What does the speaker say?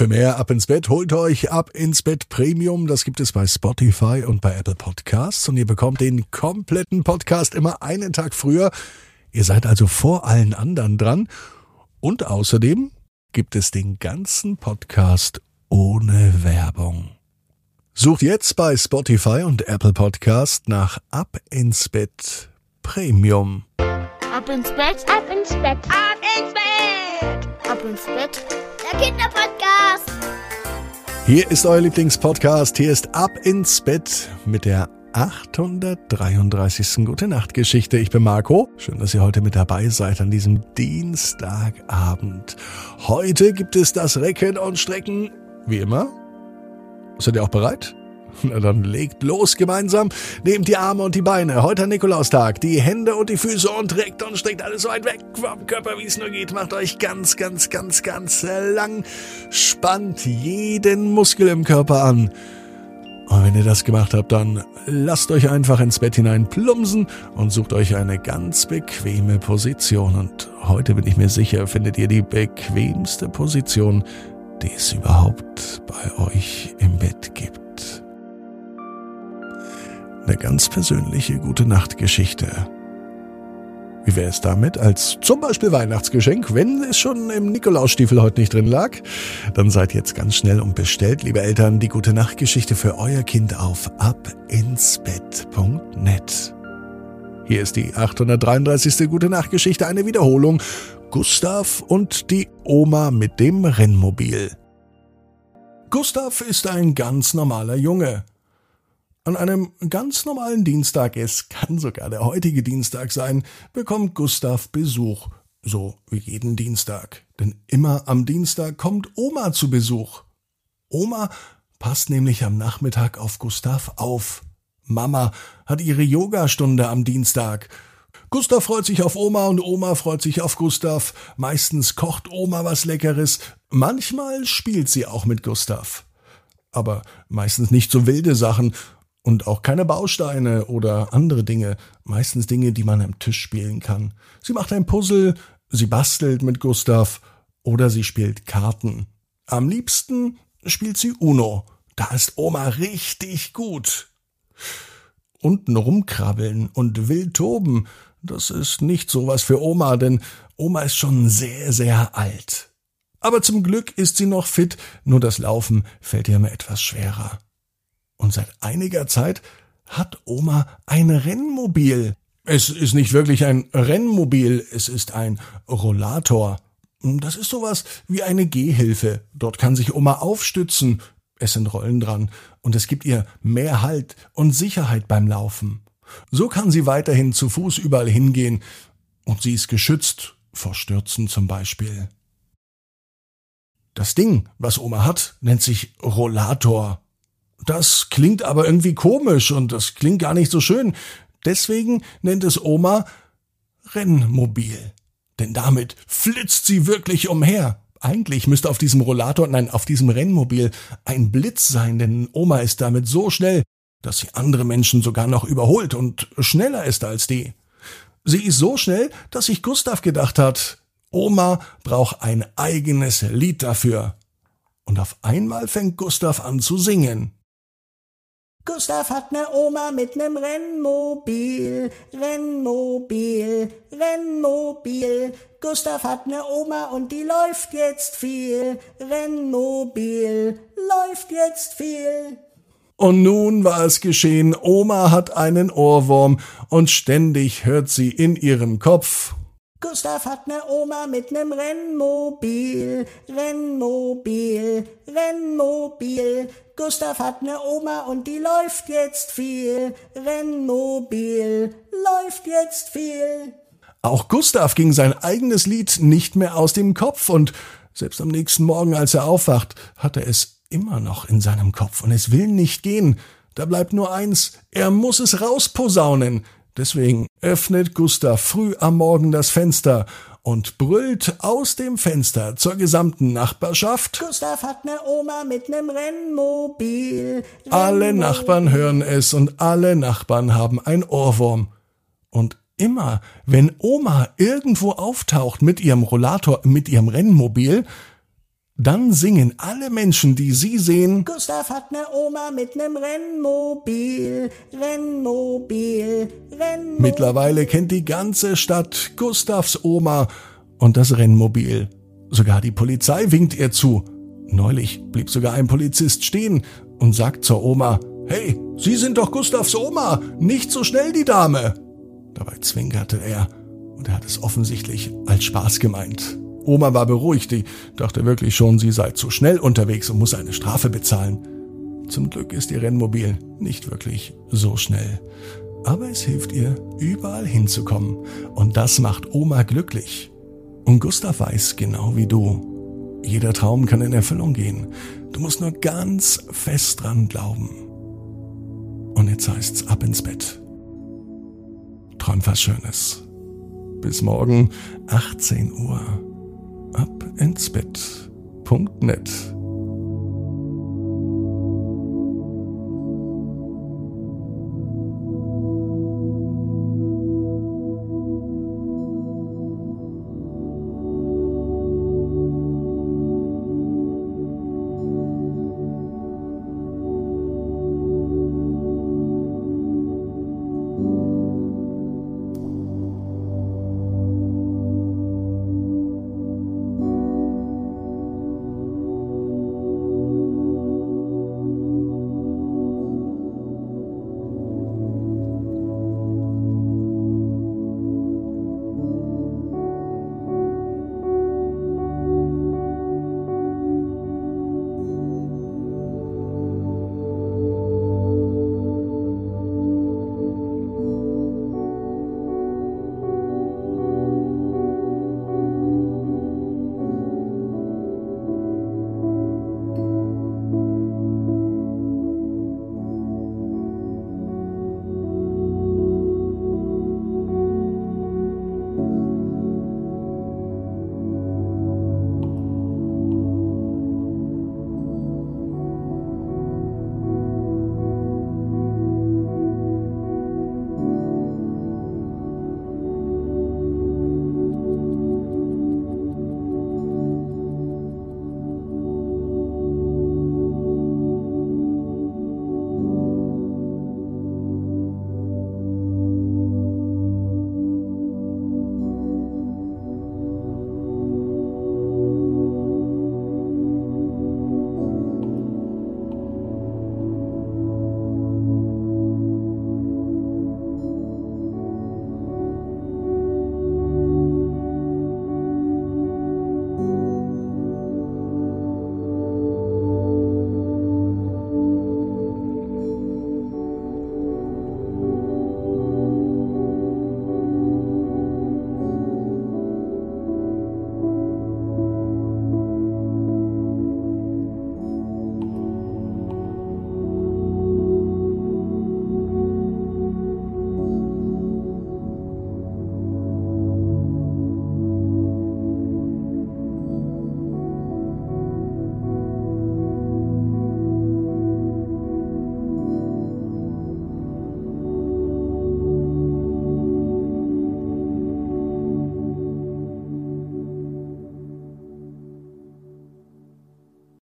Für mehr Ab ins Bett holt euch Ab ins Bett Premium. Das gibt es bei Spotify und bei Apple Podcasts. Und ihr bekommt den kompletten Podcast immer einen Tag früher. Ihr seid also vor allen anderen dran. Und außerdem gibt es den ganzen Podcast ohne Werbung. Sucht jetzt bei Spotify und Apple Podcast nach Ab ins Bett Premium. Ab ins Bett, ab ins Bett, ab ins Bett, ab ins Bett. Der Kinderpodcast. Hier ist euer Lieblingspodcast. Hier ist Ab ins Bett mit der 833. Gute Nacht Geschichte. Ich bin Marco. Schön, dass ihr heute mit dabei seid an diesem Dienstagabend. Heute gibt es das Recken und Strecken. Wie immer. Seid ihr auch bereit? Na dann legt los gemeinsam. Nehmt die Arme und die Beine. Heute Nikolaustag. Die Hände und die Füße und reckt und streckt alles so weit weg vom Körper, wie es nur geht. Macht euch ganz, ganz, ganz, ganz lang. Spannt jeden Muskel im Körper an. Und wenn ihr das gemacht habt, dann lasst euch einfach ins Bett hinein plumsen und sucht euch eine ganz bequeme Position. Und heute bin ich mir sicher, findet ihr die bequemste Position, die es überhaupt bei euch im Bett gibt. Eine ganz persönliche gute Nachtgeschichte. Wie wäre es damit als zum Beispiel Weihnachtsgeschenk, wenn es schon im Nikolausstiefel heute nicht drin lag? Dann seid jetzt ganz schnell und bestellt, liebe Eltern, die gute Nachtgeschichte für euer Kind auf abinsbett.net. Hier ist die 833. Gute Nachtgeschichte, eine Wiederholung. Gustav und die Oma mit dem Rennmobil. Gustav ist ein ganz normaler Junge. An einem ganz normalen Dienstag, es kann sogar der heutige Dienstag sein, bekommt Gustav Besuch. So wie jeden Dienstag. Denn immer am Dienstag kommt Oma zu Besuch. Oma passt nämlich am Nachmittag auf Gustav auf. Mama hat ihre Yogastunde am Dienstag. Gustav freut sich auf Oma und Oma freut sich auf Gustav. Meistens kocht Oma was Leckeres. Manchmal spielt sie auch mit Gustav. Aber meistens nicht so wilde Sachen und auch keine Bausteine oder andere Dinge, meistens Dinge, die man am Tisch spielen kann. Sie macht ein Puzzle, sie bastelt mit Gustav oder sie spielt Karten. Am liebsten spielt sie Uno. Da ist Oma richtig gut. Unten rumkrabbeln und wild toben, das ist nicht so was für Oma, denn Oma ist schon sehr, sehr alt. Aber zum Glück ist sie noch fit, nur das Laufen fällt ihr immer etwas schwerer. Und seit einiger Zeit hat Oma ein Rennmobil. Es ist nicht wirklich ein Rennmobil, es ist ein Rollator. Das ist sowas wie eine Gehhilfe. Dort kann sich Oma aufstützen. Es sind Rollen dran und es gibt ihr mehr Halt und Sicherheit beim Laufen. So kann sie weiterhin zu Fuß überall hingehen und sie ist geschützt vor Stürzen zum Beispiel. Das Ding, was Oma hat, nennt sich Rollator. Das klingt aber irgendwie komisch und das klingt gar nicht so schön. Deswegen nennt es Oma Rennmobil. Denn damit flitzt sie wirklich umher. Eigentlich müsste auf diesem Rollator, nein, auf diesem Rennmobil ein Blitz sein, denn Oma ist damit so schnell, dass sie andere Menschen sogar noch überholt und schneller ist als die. Sie ist so schnell, dass sich Gustav gedacht hat, Oma braucht ein eigenes Lied dafür. Und auf einmal fängt Gustav an zu singen. Gustav hat ne Oma mit nem Rennmobil, Rennmobil, Rennmobil. Gustav hat ne Oma und die läuft jetzt viel, Rennmobil, läuft jetzt viel. Und nun war es geschehen, Oma hat einen Ohrwurm und ständig hört sie in ihrem Kopf Gustav hat ne Oma mit nem Rennmobil, Rennmobil, Rennmobil. Gustav hat ne Oma und die läuft jetzt viel, Rennmobil, läuft jetzt viel. Auch Gustav ging sein eigenes Lied nicht mehr aus dem Kopf und selbst am nächsten Morgen, als er aufwacht, hat er es immer noch in seinem Kopf und es will nicht gehen. Da bleibt nur eins, er muss es rausposaunen. Deswegen öffnet Gustav früh am Morgen das Fenster und brüllt aus dem Fenster zur gesamten Nachbarschaft. Gustav hat ne Oma mit nem Rennmobil. Rennmobil. Alle Nachbarn hören es und alle Nachbarn haben ein Ohrwurm. Und immer, wenn Oma irgendwo auftaucht mit ihrem Rollator, mit ihrem Rennmobil, Dann singen alle Menschen, die sie sehen, Gustav hat ne Oma mit nem Rennmobil, Rennmobil, Rennmobil. Mittlerweile kennt die ganze Stadt Gustavs Oma und das Rennmobil. Sogar die Polizei winkt ihr zu. Neulich blieb sogar ein Polizist stehen und sagt zur Oma, Hey, Sie sind doch Gustavs Oma, nicht so schnell die Dame. Dabei zwinkerte er und er hat es offensichtlich als Spaß gemeint. Oma war beruhigt, die dachte wirklich schon, sie sei zu schnell unterwegs und muss eine Strafe bezahlen. Zum Glück ist ihr Rennmobil nicht wirklich so schnell. Aber es hilft ihr, überall hinzukommen. Und das macht Oma glücklich. Und Gustav weiß genau wie du. Jeder Traum kann in Erfüllung gehen. Du musst nur ganz fest dran glauben. Und jetzt heißt's ab ins Bett. Träum was Schönes. Bis morgen 18 Uhr ab ins Bett.net.